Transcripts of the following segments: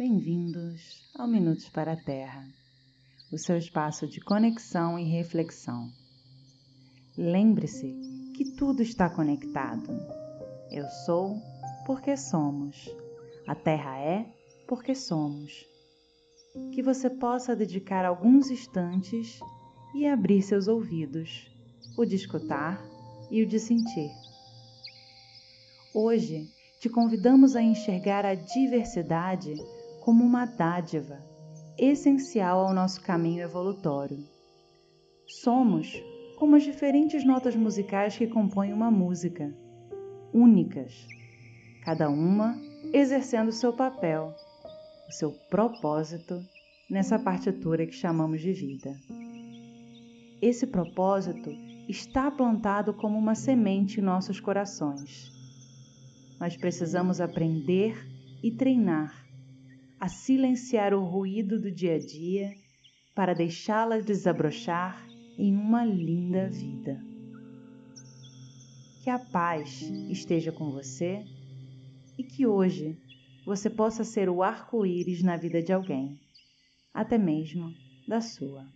Bem-vindos ao Minutos para a Terra, o seu espaço de conexão e reflexão. Lembre-se que tudo está conectado. Eu sou porque somos. A Terra é porque somos. Que você possa dedicar alguns instantes e abrir seus ouvidos, o de escutar e o de sentir. Hoje te convidamos a enxergar a diversidade como uma dádiva essencial ao nosso caminho evolutório. Somos como as diferentes notas musicais que compõem uma música, únicas, cada uma exercendo seu papel, o seu propósito nessa partitura que chamamos de vida. Esse propósito está plantado como uma semente em nossos corações. Mas precisamos aprender e treinar a silenciar o ruído do dia a dia para deixá-la desabrochar em uma linda vida. Que a paz esteja com você e que hoje você possa ser o arco-íris na vida de alguém, até mesmo da sua.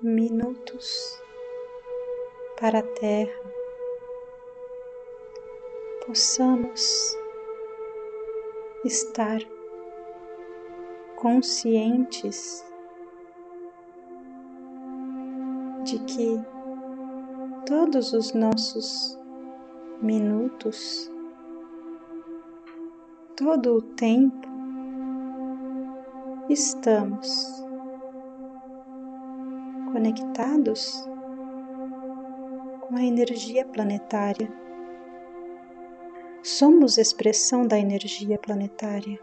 Minutos para a Terra possamos estar conscientes de que todos os nossos minutos, todo o tempo, estamos conectados com a energia planetária somos expressão da energia planetária.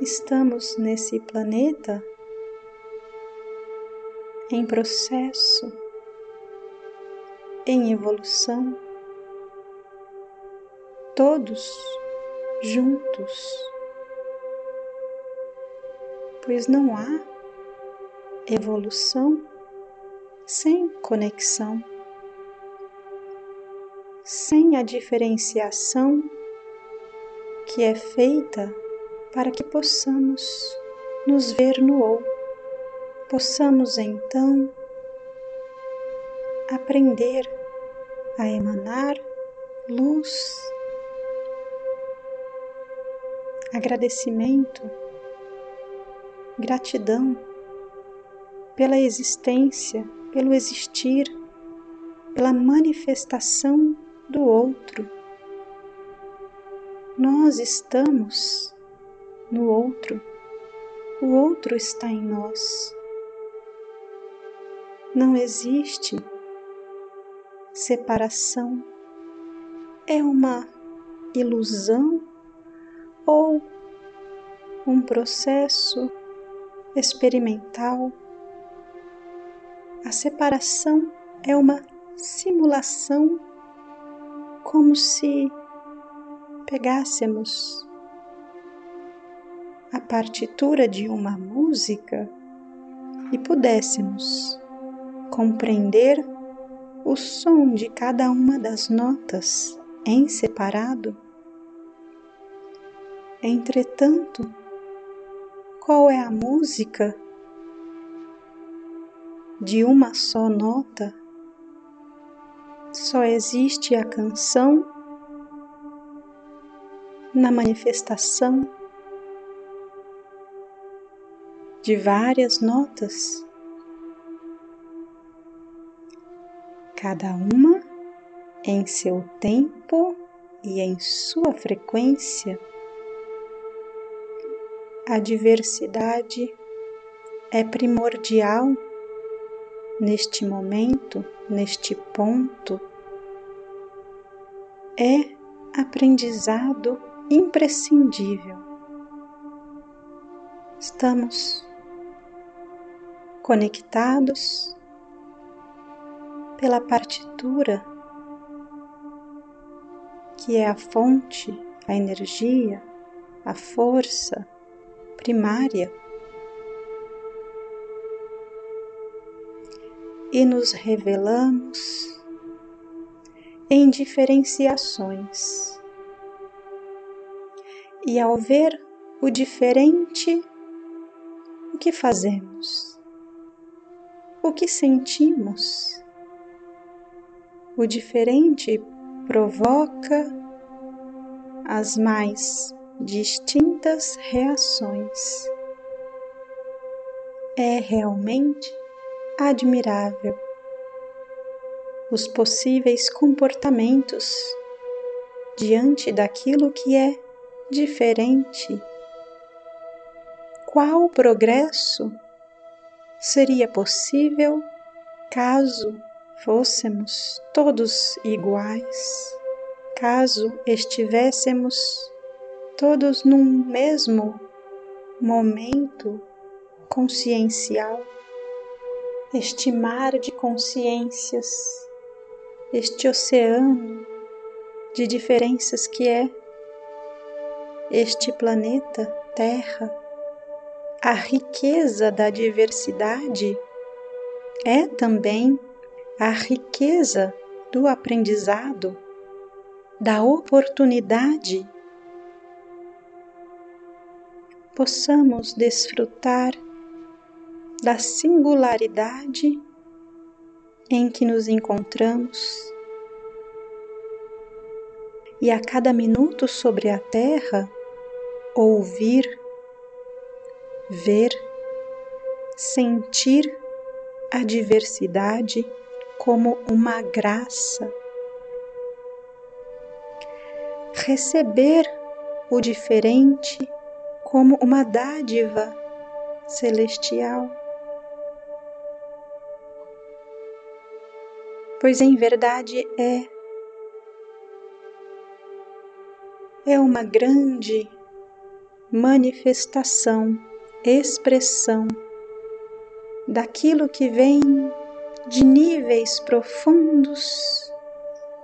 Estamos nesse planeta em processo, em evolução, todos juntos, pois não há evolução sem conexão sem a diferenciação que é feita para que possamos nos ver no ou, possamos então aprender a emanar luz, agradecimento, gratidão pela existência, pelo existir, pela manifestação do outro. Nós estamos no outro, o outro está em nós. Não existe separação, é uma ilusão ou um processo experimental. A separação é uma simulação como se pegássemos a partitura de uma música e pudéssemos compreender o som de cada uma das notas em separado. Entretanto, qual é a música de uma só nota só existe a canção na manifestação de várias notas, cada uma em seu tempo e em sua frequência. A diversidade é primordial neste momento, neste ponto, é aprendizado imprescindível. Estamos conectados pela partitura, que é a fonte, a energia, a força primária e nos revelamos em diferenciações. E ao ver o diferente, o que fazemos? O que sentimos? O diferente provoca as mais distintas reações. É realmente admirável os possíveis comportamentos diante daquilo que é diferente. Qual progresso seria possível caso fôssemos todos iguais, caso estivéssemos todos num mesmo momento consciencial, este mar de consciências, este oceano de diferenças que é este planeta Terra, a riqueza da diversidade é também a riqueza do aprendizado, da oportunidade. Possamos desfrutar da singularidade em que nos encontramos e a cada minuto sobre a Terra ouvir, ver, sentir a diversidade como uma graça, receber o diferente como uma dádiva celestial. Pois em verdade é. É uma grande manifestação, expressão daquilo que vem de níveis profundos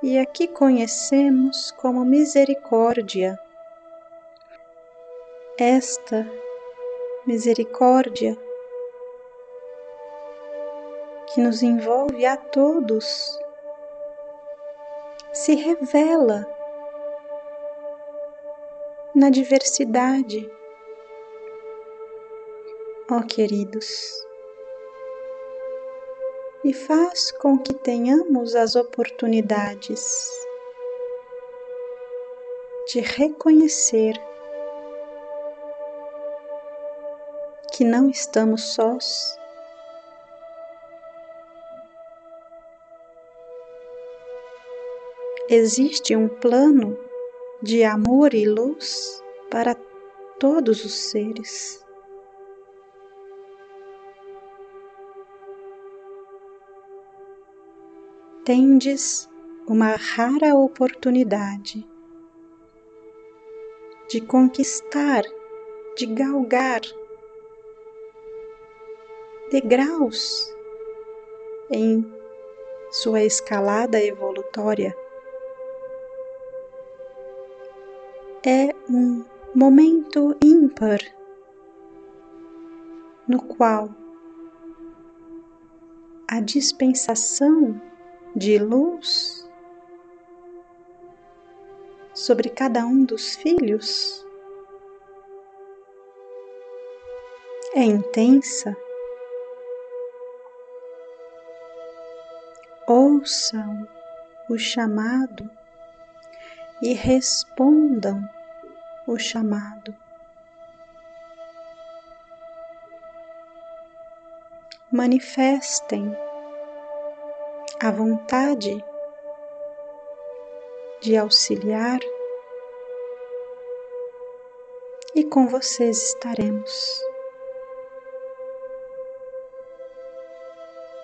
e aqui conhecemos como misericórdia esta misericórdia que nos envolve a todos se revela na diversidade. Ó oh, queridos, e faz com que tenhamos as oportunidades de reconhecer que não estamos sós. Existe um plano de amor e luz para todos os seres. Tendes uma rara oportunidade de conquistar, de galgar degraus em sua escalada evolutória. É um momento ímpar no qual a dispensação de luz sobre cada um dos filhos é intensa ouçam o chamado e respondam o chamado. Manifestem a vontade de auxiliar e com vocês estaremos.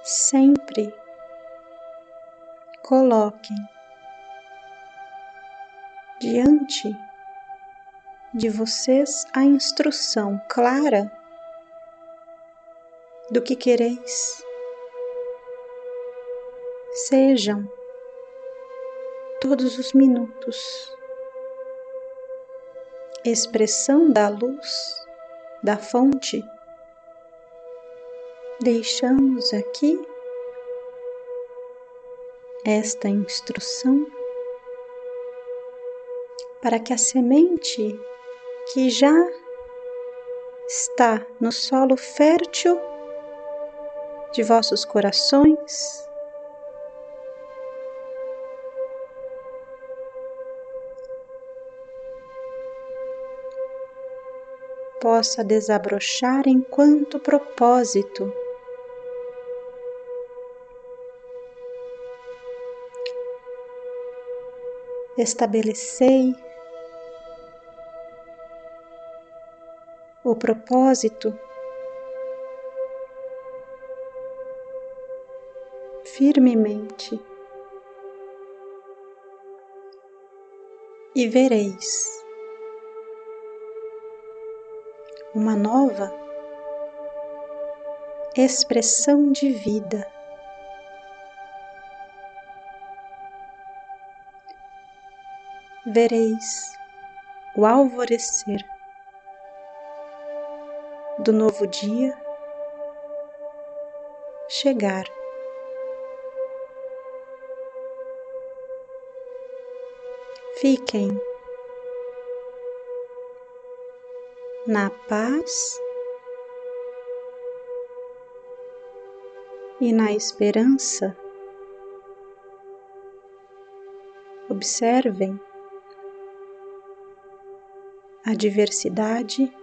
Sempre coloquem diante de vocês a instrução clara do que quereis. Sejam todos os minutos expressão da luz da fonte. Deixamos aqui esta instrução para que a semente que já está no solo fértil de vossos corações possa desabrochar enquanto propósito. Estabelecei o propósito. Firmemente. E vereis uma nova expressão de vida. Vereis o alvorecer do novo dia chegar. Fiquem na paz e na esperança. Observem a diversidade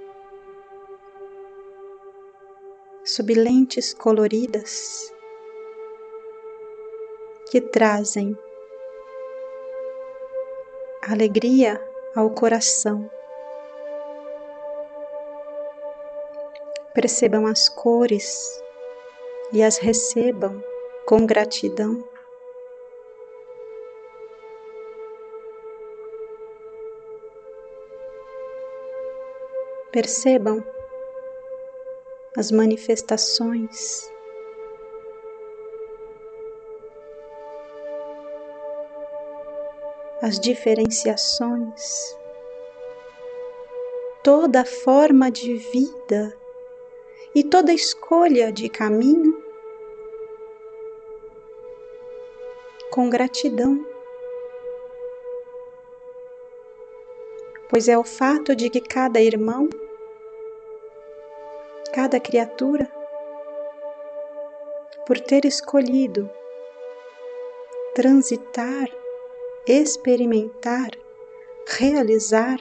sob lentes coloridas que trazem alegria ao coração. percebam as cores e as recebam com gratidão. Percebam as manifestações. As diferenciações, toda forma de vida e toda escolha de caminho. Com gratidão. Pois é o fato de que cada irmão, cada criatura, por ter escolhido transitar, experimentar, realizar,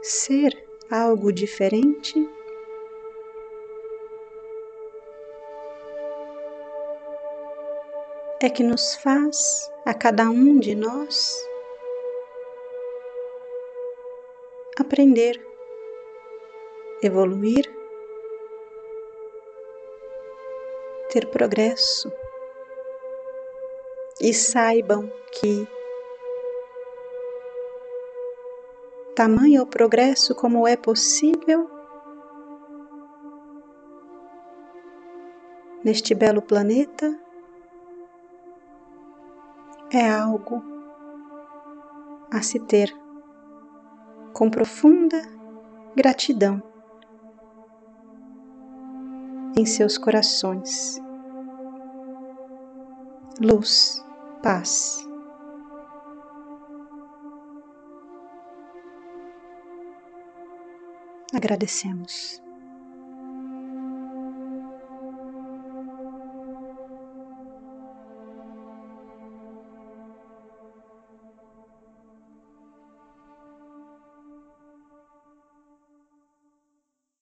ser algo diferente? É que nos faz a cada um de nós aprender, evoluir, ter progresso. E saibam que tamanho progresso como é possível neste belo planeta é algo a se ter com profunda gratidão em seus corações. Luz, paz. Agradecemos.